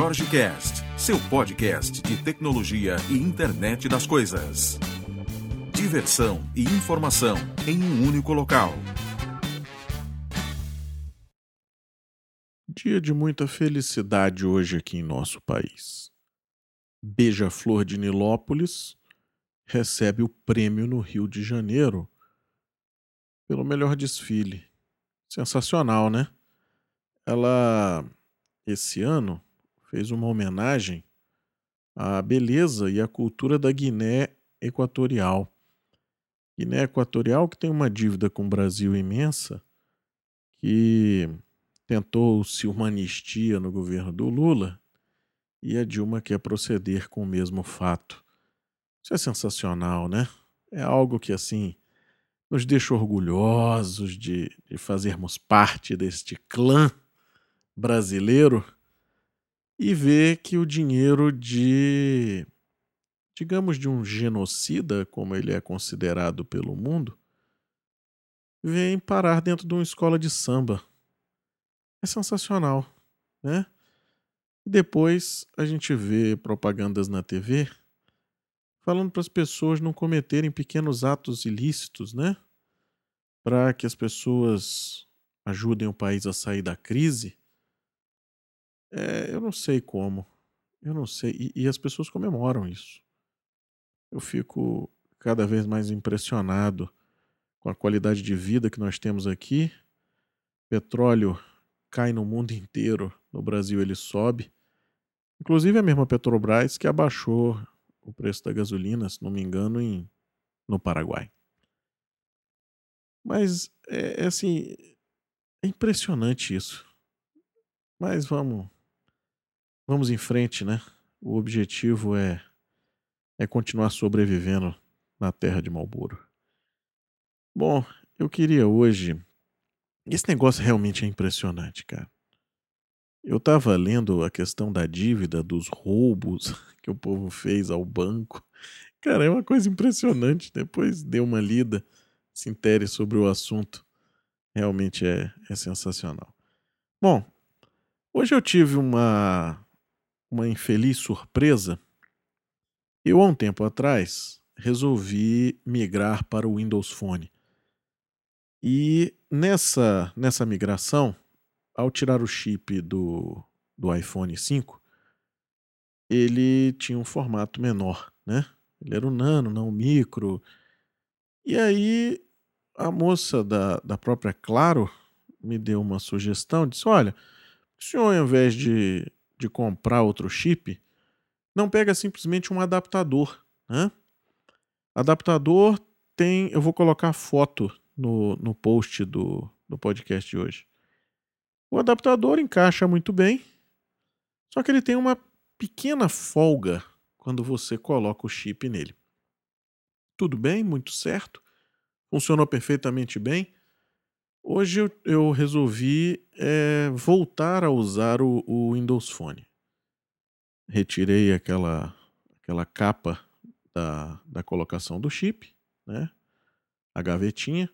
Jorge Cast, seu podcast de tecnologia e internet das coisas. Diversão e informação em um único local. Dia de muita felicidade hoje aqui em nosso país. Beija-Flor de Nilópolis recebe o prêmio no Rio de Janeiro pelo melhor desfile. Sensacional, né? Ela, esse ano, fez uma homenagem à beleza e à cultura da Guiné Equatorial. Guiné Equatorial que tem uma dívida com o Brasil imensa, que tentou-se uma anistia no governo do Lula e a Dilma quer proceder com o mesmo fato. Isso é sensacional, né? É algo que, assim, nos deixa orgulhosos de, de fazermos parte deste clã brasileiro e ver que o dinheiro de, digamos, de um genocida, como ele é considerado pelo mundo, vem parar dentro de uma escola de samba. É sensacional, né? Depois a gente vê propagandas na TV falando para as pessoas não cometerem pequenos atos ilícitos, né? Para que as pessoas ajudem o país a sair da crise. É, eu não sei como. Eu não sei. E, e as pessoas comemoram isso. Eu fico cada vez mais impressionado com a qualidade de vida que nós temos aqui. Petróleo cai no mundo inteiro, no Brasil ele sobe. Inclusive a mesma Petrobras que abaixou o preço da gasolina, se não me engano, em, no Paraguai. Mas é, é assim, é impressionante isso. Mas vamos, vamos em frente, né? O objetivo é é continuar sobrevivendo na terra de Malboro. Bom, eu queria hoje. Esse negócio realmente é impressionante, cara. Eu estava lendo a questão da dívida, dos roubos que o povo fez ao banco. Cara, é uma coisa impressionante. Depois dê uma lida, se intere sobre o assunto. Realmente é, é sensacional. Bom, hoje eu tive uma, uma infeliz surpresa. Eu, há um tempo atrás, resolvi migrar para o Windows Phone. E nessa, nessa migração, ao tirar o chip do, do iPhone 5, ele tinha um formato menor, né? Ele era o nano, não o micro. E aí a moça da, da própria Claro me deu uma sugestão, disse, olha, o senhor ao invés de, de comprar outro chip, não pega simplesmente um adaptador, né? Adaptador tem, eu vou colocar foto no, no post do, do podcast de hoje. O adaptador encaixa muito bem, só que ele tem uma pequena folga quando você coloca o chip nele. Tudo bem, muito certo, funcionou perfeitamente bem. Hoje eu, eu resolvi é, voltar a usar o, o, Windows Phone. Retirei aquela, aquela capa da, da colocação do chip, né? a gavetinha,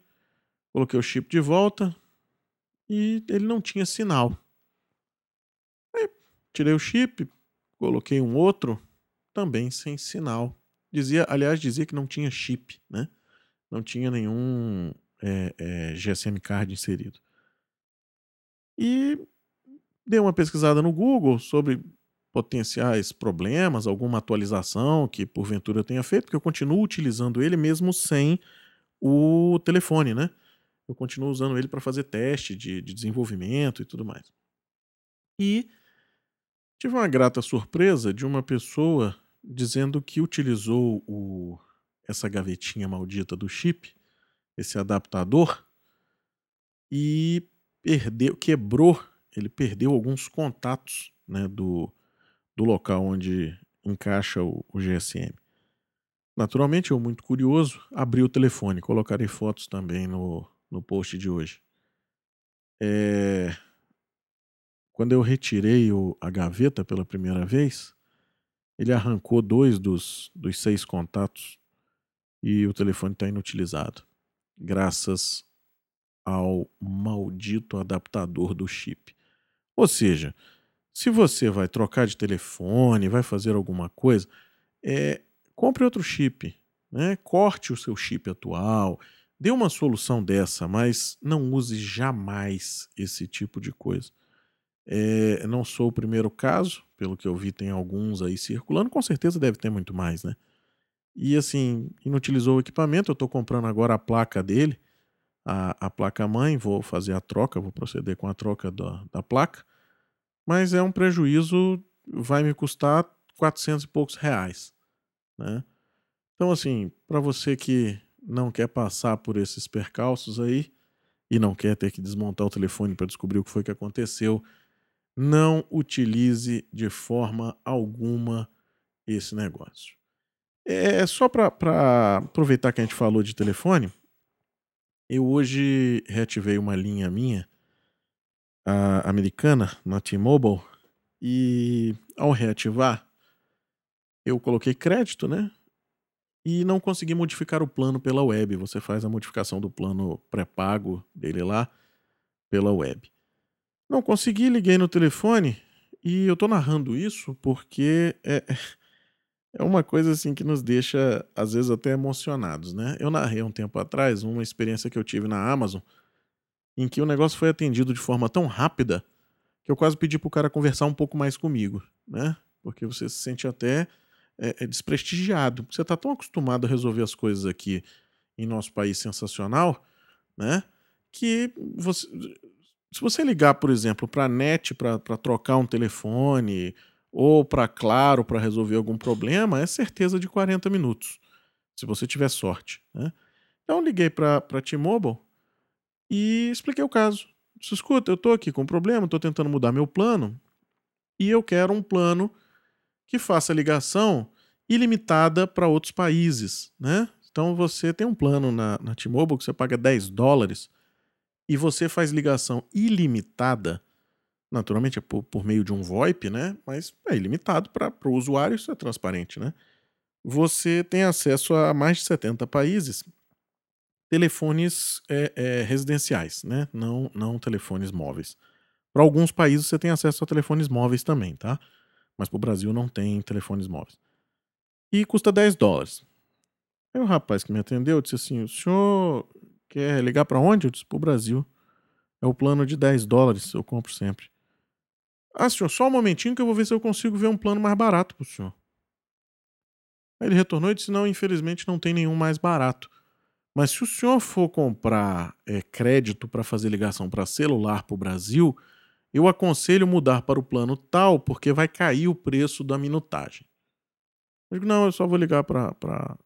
coloquei o chip de volta, e ele não tinha sinal. Aí, tirei o chip, coloquei um outro, também sem sinal. Dizia, aliás, dizia que não tinha chip, né? Não tinha nenhum é, é, GSM card inserido. E dei uma pesquisada no Google sobre potenciais problemas, alguma atualização que porventura eu tenha feito, porque eu continuo utilizando ele mesmo sem o telefone, né? eu continuo usando ele para fazer teste de, de desenvolvimento e tudo mais. E tive uma grata surpresa de uma pessoa dizendo que utilizou o, essa gavetinha maldita do chip, esse adaptador, e perdeu, quebrou, ele perdeu alguns contatos né, do, do local onde encaixa o, o GSM. Naturalmente, eu, muito curioso, abri o telefone, colocarei fotos também no, no post de hoje. É... Quando eu retirei o, a gaveta pela primeira vez, ele arrancou dois dos, dos seis contatos e o telefone está inutilizado, graças ao maldito adaptador do chip. Ou seja, se você vai trocar de telefone, vai fazer alguma coisa, é, compre outro chip, né? corte o seu chip atual, dê uma solução dessa, mas não use jamais esse tipo de coisa. É, não sou o primeiro caso, pelo que eu vi, tem alguns aí circulando, com certeza deve ter muito mais, né? E assim, inutilizou o equipamento, eu estou comprando agora a placa dele, a, a placa mãe, vou fazer a troca, vou proceder com a troca da, da placa mas é um prejuízo, vai me custar 400 e poucos reais, né? Então, assim, para você que não quer passar por esses percalços aí e não quer ter que desmontar o telefone para descobrir o que foi que aconteceu, não utilize de forma alguma esse negócio. É só para aproveitar que a gente falou de telefone, eu hoje reativei uma linha minha americana, na T-Mobile, e ao reativar, eu coloquei crédito, né? E não consegui modificar o plano pela web. Você faz a modificação do plano pré-pago dele lá pela web. Não consegui, liguei no telefone e eu tô narrando isso porque é, é uma coisa assim que nos deixa às vezes até emocionados, né? Eu narrei um tempo atrás uma experiência que eu tive na Amazon em que o negócio foi atendido de forma tão rápida que eu quase pedi pro cara conversar um pouco mais comigo, né? Porque você se sente até é, é desprestigiado. Você tá tão acostumado a resolver as coisas aqui em nosso país sensacional, né? Que você, se você ligar, por exemplo, para a NET para trocar um telefone ou para Claro para resolver algum problema, é certeza de 40 minutos, se você tiver sorte. Né? Então liguei para a T-Mobile e expliquei o caso. Disse, escuta, eu estou aqui com um problema, estou tentando mudar meu plano e eu quero um plano que faça ligação ilimitada para outros países, né? Então você tem um plano na, na T-Mobile que você paga 10 dólares e você faz ligação ilimitada, naturalmente é por, por meio de um VoIP, né? Mas é ilimitado para o usuário, isso é transparente, né? Você tem acesso a mais de 70 países telefones é, é, residenciais, né? Não, não telefones móveis. Para alguns países você tem acesso a telefones móveis também, tá? Mas para o Brasil não tem telefones móveis. E custa 10 dólares. Aí o rapaz que me atendeu disse assim: o senhor quer ligar para onde? Eu disse: para o Brasil. É o plano de 10 dólares, eu compro sempre. Ah, senhor, só um momentinho que eu vou ver se eu consigo ver um plano mais barato para o senhor. Aí ele retornou e disse: não, infelizmente não tem nenhum mais barato. Mas se o senhor for comprar é, crédito para fazer ligação para celular para o Brasil, eu aconselho mudar para o plano tal, porque vai cair o preço da minutagem. Eu digo, não, eu só vou ligar para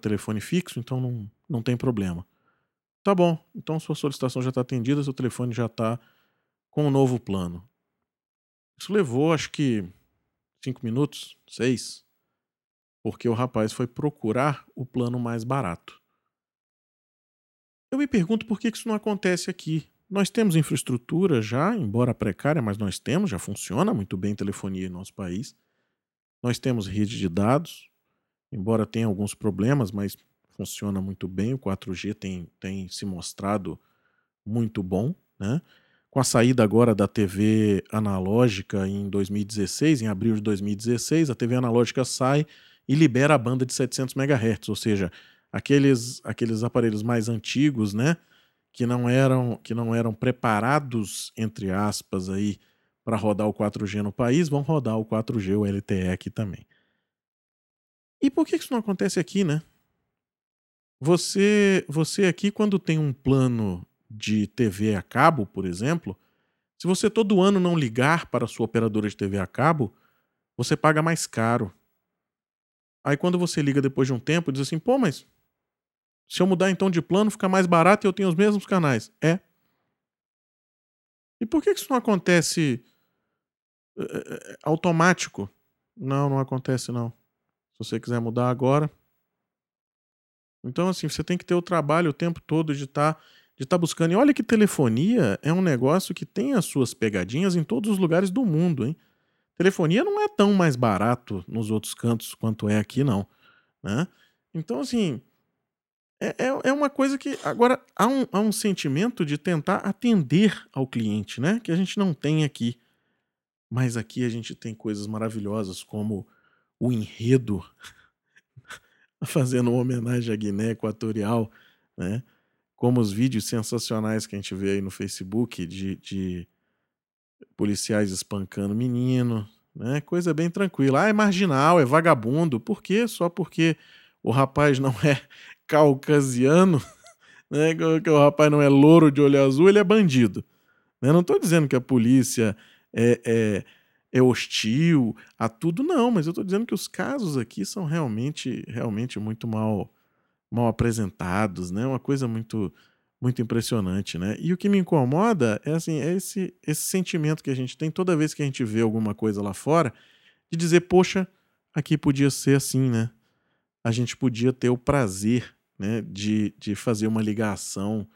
telefone fixo, então não, não tem problema. Tá bom, então sua solicitação já está atendida, seu telefone já está com o um novo plano. Isso levou, acho que, cinco minutos, seis, porque o rapaz foi procurar o plano mais barato. Eu me pergunto por que isso não acontece aqui. Nós temos infraestrutura já, embora precária, mas nós temos, já funciona muito bem telefonia em nosso país. Nós temos rede de dados, embora tenha alguns problemas, mas funciona muito bem. O 4G tem, tem se mostrado muito bom. Né? Com a saída agora da TV analógica em 2016, em abril de 2016, a TV analógica sai e libera a banda de 700 MHz, ou seja, aqueles, aqueles aparelhos mais antigos, né? Que não eram, que não eram preparados, entre aspas, aí, para rodar o 4G no país, vão rodar o 4G, o LTE aqui também. E por que isso não acontece aqui, né? Você, você aqui, quando tem um plano de TV a cabo, por exemplo, se você todo ano não ligar para a sua operadora de TV a cabo, você paga mais caro. Aí quando você liga depois de um tempo, diz assim, pô, mas se eu mudar então de plano, fica mais barato e eu tenho os mesmos canais. É. E por que isso não acontece é, automático? Não, não acontece não. Se você quiser mudar agora. Então, assim, você tem que ter o trabalho o tempo todo de estar tá, de tá buscando. E olha que telefonia é um negócio que tem as suas pegadinhas em todos os lugares do mundo, hein? Telefonia não é tão mais barato nos outros cantos quanto é aqui, não. Né? Então, assim, é, é, é uma coisa que. Agora, há um, há um sentimento de tentar atender ao cliente, né? Que a gente não tem aqui. Mas aqui a gente tem coisas maravilhosas como o enredo fazendo uma homenagem à Guiné Equatorial, né? Como os vídeos sensacionais que a gente vê aí no Facebook de, de policiais espancando menino, né? Coisa bem tranquila. Ah, é marginal, é vagabundo. Por quê? Só porque o rapaz não é caucasiano, né? Que o rapaz não é louro de olho azul, ele é bandido. Né? Não estou dizendo que a polícia é, é, é, hostil a tudo, não, mas eu estou dizendo que os casos aqui são realmente, realmente muito mal, mal apresentados, né? Uma coisa muito, muito impressionante, né? E o que me incomoda é assim, é esse, esse sentimento que a gente tem toda vez que a gente vê alguma coisa lá fora, de dizer, poxa, aqui podia ser assim, né? A gente podia ter o prazer, né, de, de fazer uma ligação,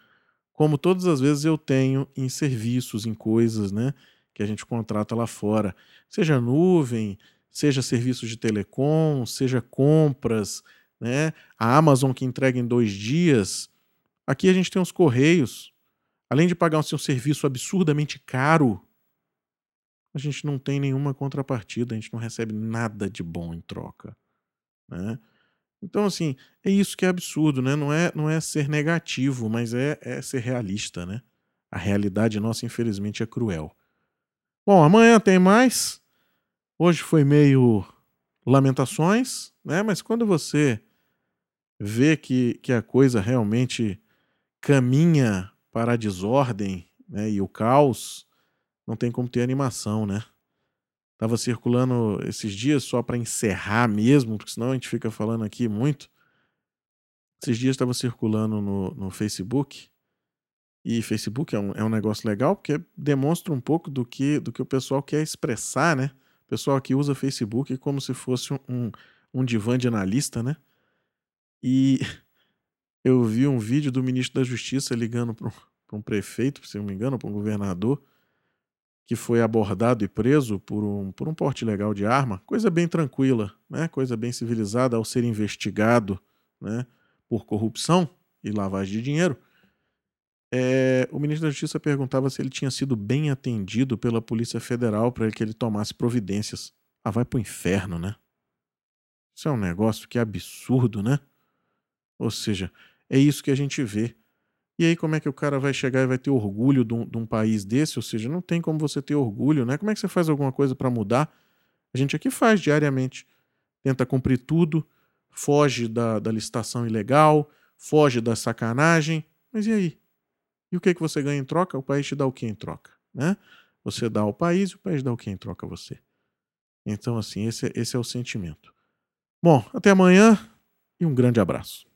como todas as vezes eu tenho em serviços, em coisas, né? que a gente contrata lá fora, seja nuvem, seja serviços de telecom, seja compras, né? A Amazon que entrega em dois dias. Aqui a gente tem os correios. Além de pagar um serviço absurdamente caro, a gente não tem nenhuma contrapartida, a gente não recebe nada de bom em troca, né? Então, assim, é isso que é absurdo, né? Não é, não é ser negativo, mas é, é ser realista, né? A realidade nossa, infelizmente, é cruel. Bom, amanhã tem mais. Hoje foi meio lamentações, né? Mas quando você vê que, que a coisa realmente caminha para a desordem né, e o caos, não tem como ter animação, né? Tava circulando esses dias só para encerrar mesmo, porque senão a gente fica falando aqui muito. Esses dias estava circulando no, no Facebook e Facebook é um, é um negócio legal porque demonstra um pouco do que, do que o pessoal quer expressar, né? O pessoal que usa Facebook como se fosse um, um divã de analista, né? E eu vi um vídeo do ministro da Justiça ligando para um prefeito, se não me engano, para um governador, que foi abordado e preso por um, por um porte legal de arma. Coisa bem tranquila, né? Coisa bem civilizada ao ser investigado né? por corrupção e lavagem de dinheiro é, o ministro da Justiça perguntava se ele tinha sido bem atendido pela Polícia Federal para que ele tomasse providências. Ah, vai pro inferno, né? Isso é um negócio que é absurdo, né? Ou seja, é isso que a gente vê. E aí, como é que o cara vai chegar e vai ter orgulho de um, de um país desse? Ou seja, não tem como você ter orgulho, né? Como é que você faz alguma coisa para mudar? A gente aqui faz diariamente. Tenta cumprir tudo, foge da, da licitação ilegal, foge da sacanagem. Mas e aí? E o que, que você ganha em troca? O país te dá o que em troca? Né? Você dá ao país e o país dá o que em troca a você. Então, assim, esse, esse é o sentimento. Bom, até amanhã e um grande abraço.